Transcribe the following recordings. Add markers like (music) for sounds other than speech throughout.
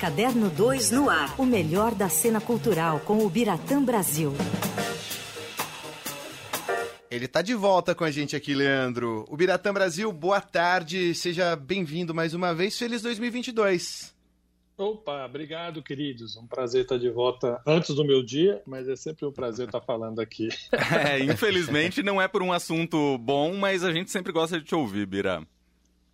Caderno 2 no ar. O melhor da cena cultural com o Biratã Brasil. Ele tá de volta com a gente aqui, Leandro. O Biratã Brasil, boa tarde. Seja bem-vindo mais uma vez. Feliz 2022. Opa, obrigado, queridos. Um prazer estar de volta antes do meu dia, mas é sempre um prazer estar falando aqui. (laughs) É, infelizmente não é por um assunto bom, mas a gente sempre gosta de te ouvir, Bira.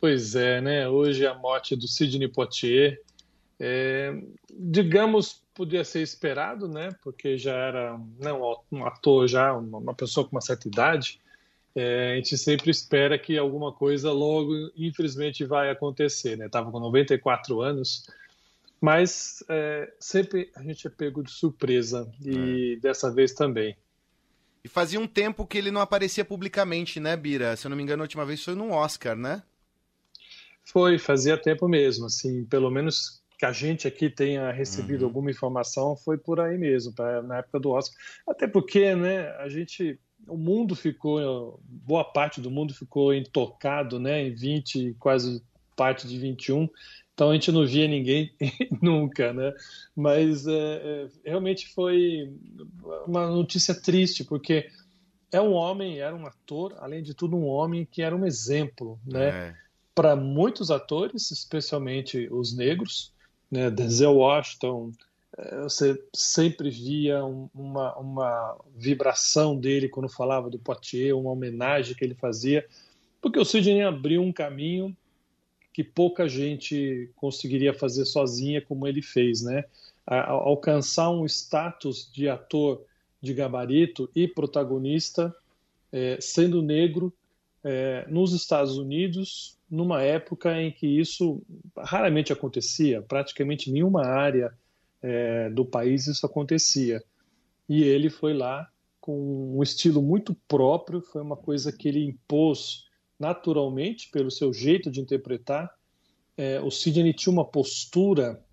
Pois é, né? Hoje é a morte do Sidney Poitier. É, digamos, podia ser esperado, né? Porque já era não, um ator, já uma pessoa com uma certa idade. É, a gente sempre espera que alguma coisa logo, infelizmente, vai acontecer, né? Tava com 94 anos mas é, sempre a gente é pego de surpresa e é. dessa vez também. E fazia um tempo que ele não aparecia publicamente, né, Bira? Se eu não me engano, a última vez foi num Oscar, né? Foi, fazia tempo mesmo, assim, pelo menos que a gente aqui tenha recebido uhum. alguma informação foi por aí mesmo, pra, na época do Oscar. Até porque, né, a gente, o mundo ficou, boa parte do mundo ficou intocado, né, em 20, quase parte de 21, então a gente não via ninguém (laughs) nunca, né? Mas é, é, realmente foi uma notícia triste, porque é um homem, era um ator, além de tudo um homem que era um exemplo, né? É. Para muitos atores, especialmente os negros, né? Denzel Washington, é, você sempre via uma, uma vibração dele quando falava do Poitier, uma homenagem que ele fazia, porque o Sidney abriu um caminho que pouca gente conseguiria fazer sozinha como ele fez, né? alcançar um status de ator de gabarito e protagonista é, sendo negro é, nos Estados Unidos numa época em que isso raramente acontecia, praticamente nenhuma área é, do país isso acontecia. E ele foi lá com um estilo muito próprio, foi uma coisa que ele impôs naturalmente, pelo seu jeito de interpretar, é, o Sidney tinha uma postura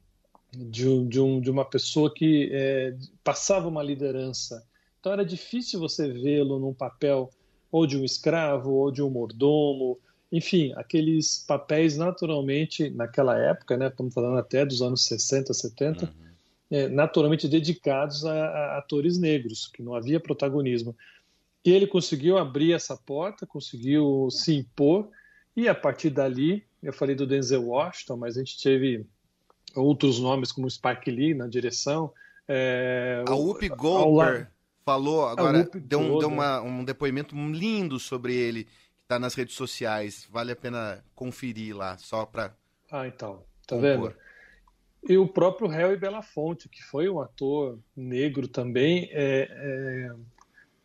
de, de, um, de uma pessoa que é, passava uma liderança. Então era difícil você vê-lo num papel ou de um escravo ou de um mordomo, enfim, aqueles papéis naturalmente naquela época, né, estamos falando até dos anos 60, 70, uhum. é, naturalmente dedicados a, a, atores negros, que não havia protagonismo. E ele conseguiu abrir essa porta, conseguiu se impor, e a partir dali, eu falei do Denzel Washington, mas a gente teve outros nomes como Spike Lee na direção. É, a Whoopi Goldberg falou agora, deu, um, deu uma, um depoimento lindo sobre ele, está nas redes sociais. Vale a pena conferir lá, só para. Ah, então. Tá compor. vendo? E o próprio Harry Belafonte, que foi um ator negro também, é, é,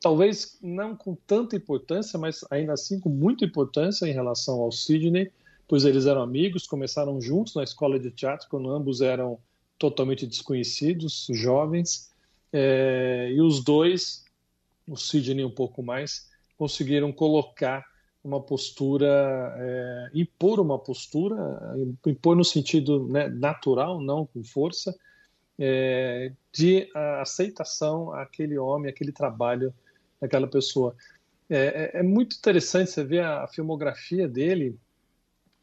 talvez não com tanta importância, mas ainda assim com muita importância em relação ao Sidney, pois eles eram amigos, começaram juntos na escola de teatro, quando ambos eram totalmente desconhecidos, jovens, é, e os dois, o Sidney um pouco mais, conseguiram colocar uma postura, é, impor uma postura, impor no sentido né, natural, não com força, é, de aceitação àquele homem, aquele trabalho daquela pessoa. É, é, é, muito interessante você ver a, a filmografia dele,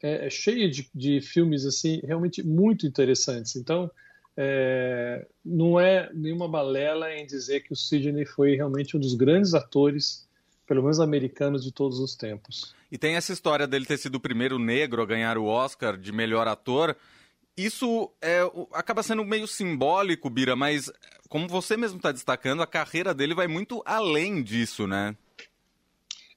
é, é cheia de, de, filmes assim realmente muito interessantes. Então, é, não é nenhuma balela em dizer que o Sidney foi realmente um dos grandes atores, pelo menos americanos, de todos os tempos. E tem essa história dele ter sido o primeiro negro a ganhar o Oscar de melhor ator. Isso é, acaba sendo meio simbólico, Bira, mas como você mesmo está destacando, a carreira dele vai muito além disso, né?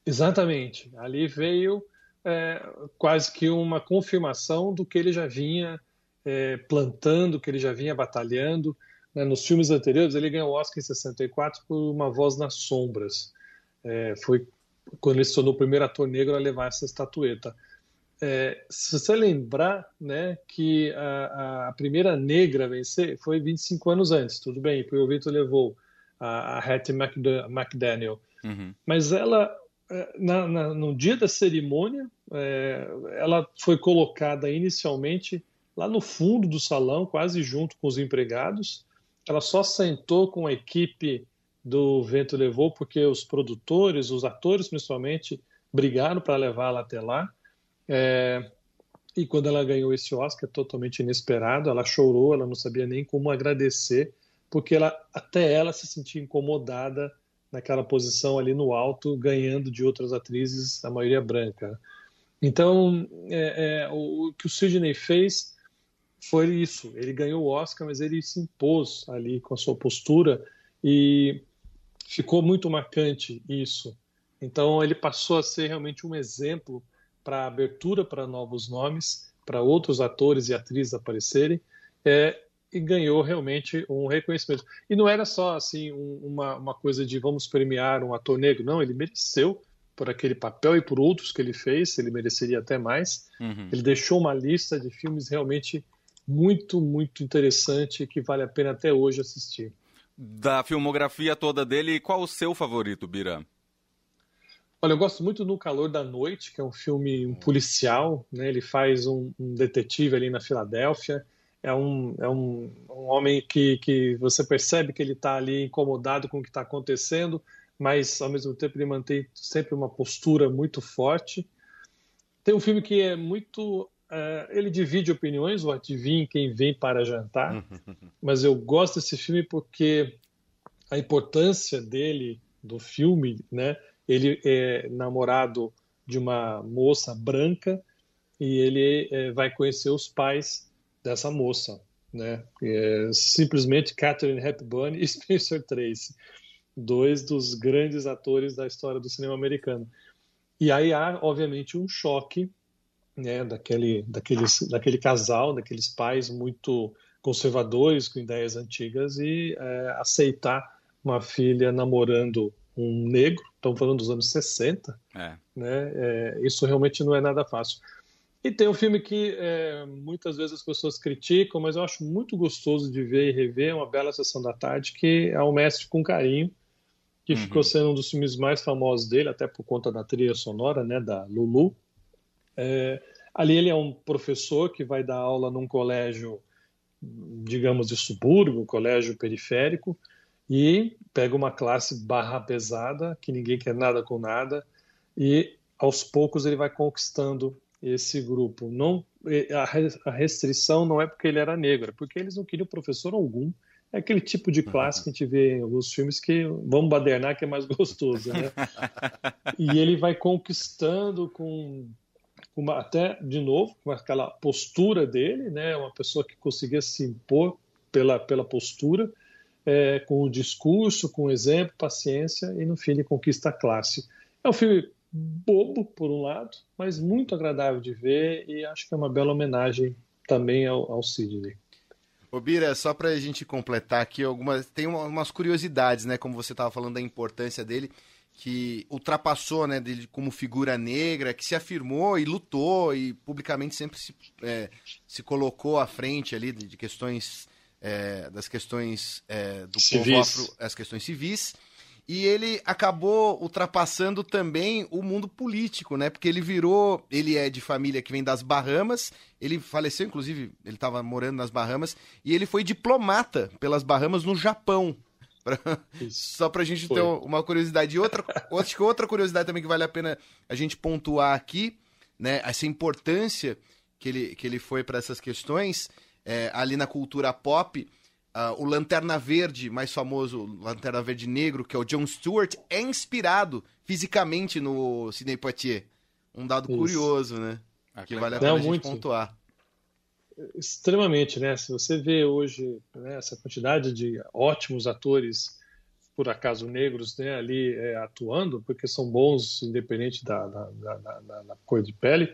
Exatamente. Ali veio é, quase que uma confirmação do que ele já vinha é, plantando, que ele já vinha batalhando. Né? Nos filmes anteriores, ele ganhou o Oscar em 64 por Uma Voz nas Sombras. É, foi quando ele se tornou o primeiro ator negro a levar essa estatueta. É, se você lembrar né, que a, a, primeira negra a vencer foi 25 anos antes, tudo bem, porque o Vitor levou a, a Hattie McDaniel. Uhum. Mas ela, é, na, na, no dia da cerimônia, é, ela foi colocada inicialmente lá no fundo do salão, quase junto com os empregados. Ela só sentou com a equipe do Vento Levou, porque os produtores, os atores principalmente, brigaram para levá-la até lá. É, E quando ela ganhou esse Oscar, totalmente inesperado, ela chorou, ela não sabia nem como agradecer, porque ela, até ela se sentia incomodada naquela posição ali no alto, ganhando de outras atrizes, a maioria branca. Então, é, é, o, o, que o Sidney fez foi isso. Ele ganhou o Oscar, mas ele se impôs ali com a sua postura e ficou muito marcante isso. Então, ele passou a ser realmente um exemplo para abertura para novos nomes, para outros atores e atrizes aparecerem. É, e ganhou realmente um reconhecimento. E não era só assim um, uma, uma coisa de vamos premiar um ator negro, não, ele mereceu por aquele papel e por outros que ele fez, ele mereceria até mais. Uhum. Ele deixou uma lista de filmes realmente muito, muito interessante que vale a pena até hoje assistir. Da filmografia toda dele, qual o seu favorito, Bira? Olha, eu gosto muito do Calor da Noite, que é um filme um policial, né? Ele faz um, um detetive ali na Filadélfia é um, é um, um homem que, que você percebe que ele está ali incomodado com o que está acontecendo, mas ao mesmo tempo ele mantém sempre uma postura muito forte. Tem um filme que é muito. Uh, ele divide opiniões, o Adivinhe Quem Vem para Jantar, mas eu gosto desse filme porque a importância dele, do filme, né? Ele é namorado de uma moça branca e ele é, vai conhecer os pais dessa moça, né? É simplesmente Catherine Hepburn (laughs) e Spencer Tracy, dois dos grandes atores da história do cinema americano. E aí há, obviamente, um choque, né, daquele, daqueles, daquele casal, daqueles pais muito conservadores, com ideias antigas, e é, aceitar uma filha namorando um negro, estamos falando dos anos 60, é. né? É, isso realmente não é nada fácil. E tem um filme que é, muitas vezes as pessoas criticam, mas eu acho muito gostoso de ver e rever, é uma bela sessão da tarde, que é O Mestre com Carinho, que uhum. ficou sendo um dos filmes mais famosos dele, até por conta da trilha sonora, né, da Lulu. É, ali ele é um professor que vai dar aula num colégio, digamos, de subúrbio, colégio periférico, e pega uma classe barra pesada, que ninguém quer nada com nada, e aos poucos ele vai conquistando esse grupo. Não a restrição não é porque ele era negro, é porque eles não queriam professor algum. É aquele tipo de classe que a gente vê em alguns filmes que vamos badernar que é mais gostoso, né? (laughs) e ele vai conquistando com uma, até de novo com aquela postura dele, né? Uma pessoa que conseguia se impor pela pela postura, é, com o discurso, com o exemplo, paciência e no fim ele conquista a classe. É um filme bobo, por um lado, mas muito agradável de ver e acho que é uma bela homenagem também ao, ao Sidney. Ô Bira, só para a gente completar aqui, algumas tem umas curiosidades, né? Como você estava falando da importância dele, que ultrapassou, né, dele como figura negra, que se afirmou e lutou e publicamente sempre se, é, se colocou à frente ali de, questões é, das questões é, do civis. povo afro, as questões civis e ele acabou ultrapassando também o mundo político, né? Porque ele virou, ele é de família que vem das Bahamas, ele faleceu, inclusive, ele estava morando nas Bahamas, e ele foi diplomata pelas Bahamas no Japão. Pra, só pra gente foi. ter uma curiosidade. E (laughs) outra, acho que outra curiosidade também que vale a pena a gente pontuar aqui, né? Essa importância que ele, que ele foi para essas questões, é, ali na cultura pop, Uh, o Lanterna Verde, mais famoso, Lanterna Verde Negro, que é o John Stewart, é inspirado fisicamente no Sidney Poitier. Um dado Isso. curioso, né? Ah, que vale a pena Não, a gente muito. pontuar. Extremamente, né? Se você vê hoje né, essa quantidade de ótimos atores, por acaso negros, né, ali é, atuando, porque são bons independente da, da, da, da, cor de pele,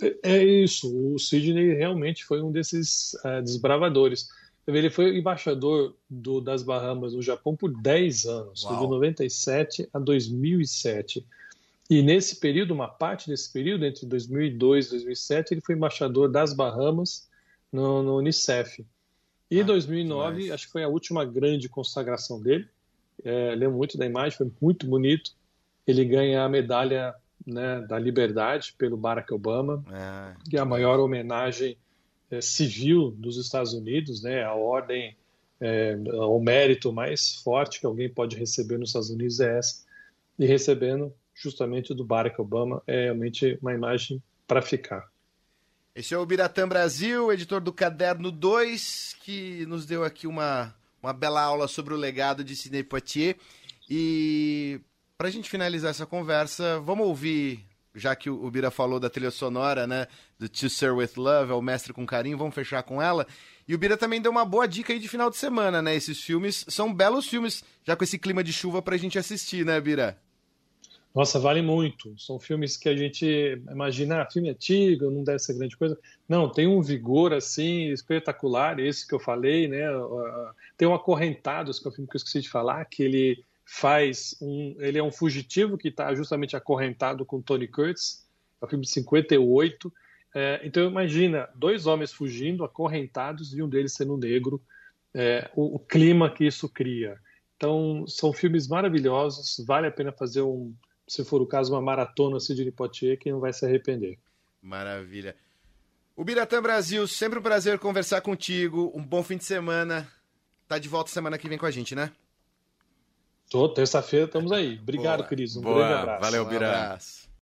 é, é isso. O Sidney realmente foi um desses é, desbravadores ele foi embaixador do, das Bahamas no Japão por 10 anos, Uau. de 97 a 2007. E nesse período, uma parte desse período, entre 2002 e 2007, ele foi embaixador das Bahamas no, no Unicef. E ah, 2009, acho que foi a última grande consagração dele. É, lembro muito da imagem, foi muito bonito. Ele ganha a medalha né, da liberdade pelo Barack Obama, é, que é a maior homenagem é, civil dos Estados Unidos, né, a ordem, é, o mérito mais forte que alguém pode receber nos Estados Unidos é essa, e recebendo justamente do Barack Obama é realmente uma imagem para ficar. Esse é o Biratã Brasil, editor do Caderno 2, que nos deu aqui uma, uma bela aula sobre o legado de Sidney Poitier. E para a gente finalizar essa conversa, vamos ouvir, já que o Bira falou da trilha sonora, né, do To Sir With Love, é o Mestre com Carinho, vamos fechar com ela. E o Bira também deu uma boa dica aí de final de semana, né? Esses filmes são belos filmes, já com esse clima de chuva pra gente assistir, né, Bira? Nossa, vale muito. São filmes que a gente imagina, ah, filme antigo, não deve ser grande coisa. Não, tem um vigor assim espetacular, esse que eu falei, né? Tem o Acorrentados, que é um filme que eu esqueci de falar, que ele faz um, ele é um fugitivo que está justamente acorrentado com Tony Curtis. É um filme de 58 é, então imagina dois homens fugindo, acorrentados, e um deles sendo negro, é, o, o, clima que isso cria. Então são filmes maravilhosos, vale a pena fazer um, se for o caso, uma maratona Sidney Poitier, que não vai se arrepender. Maravilha. O Biratã Brasil, sempre um prazer conversar contigo. Um bom fim de semana. Tá de volta semana que vem com a gente, né? Tô, terça-feira estamos aí. Obrigado, Boa. Cris. Um Boa. grande abraço. Valeu, um abraço.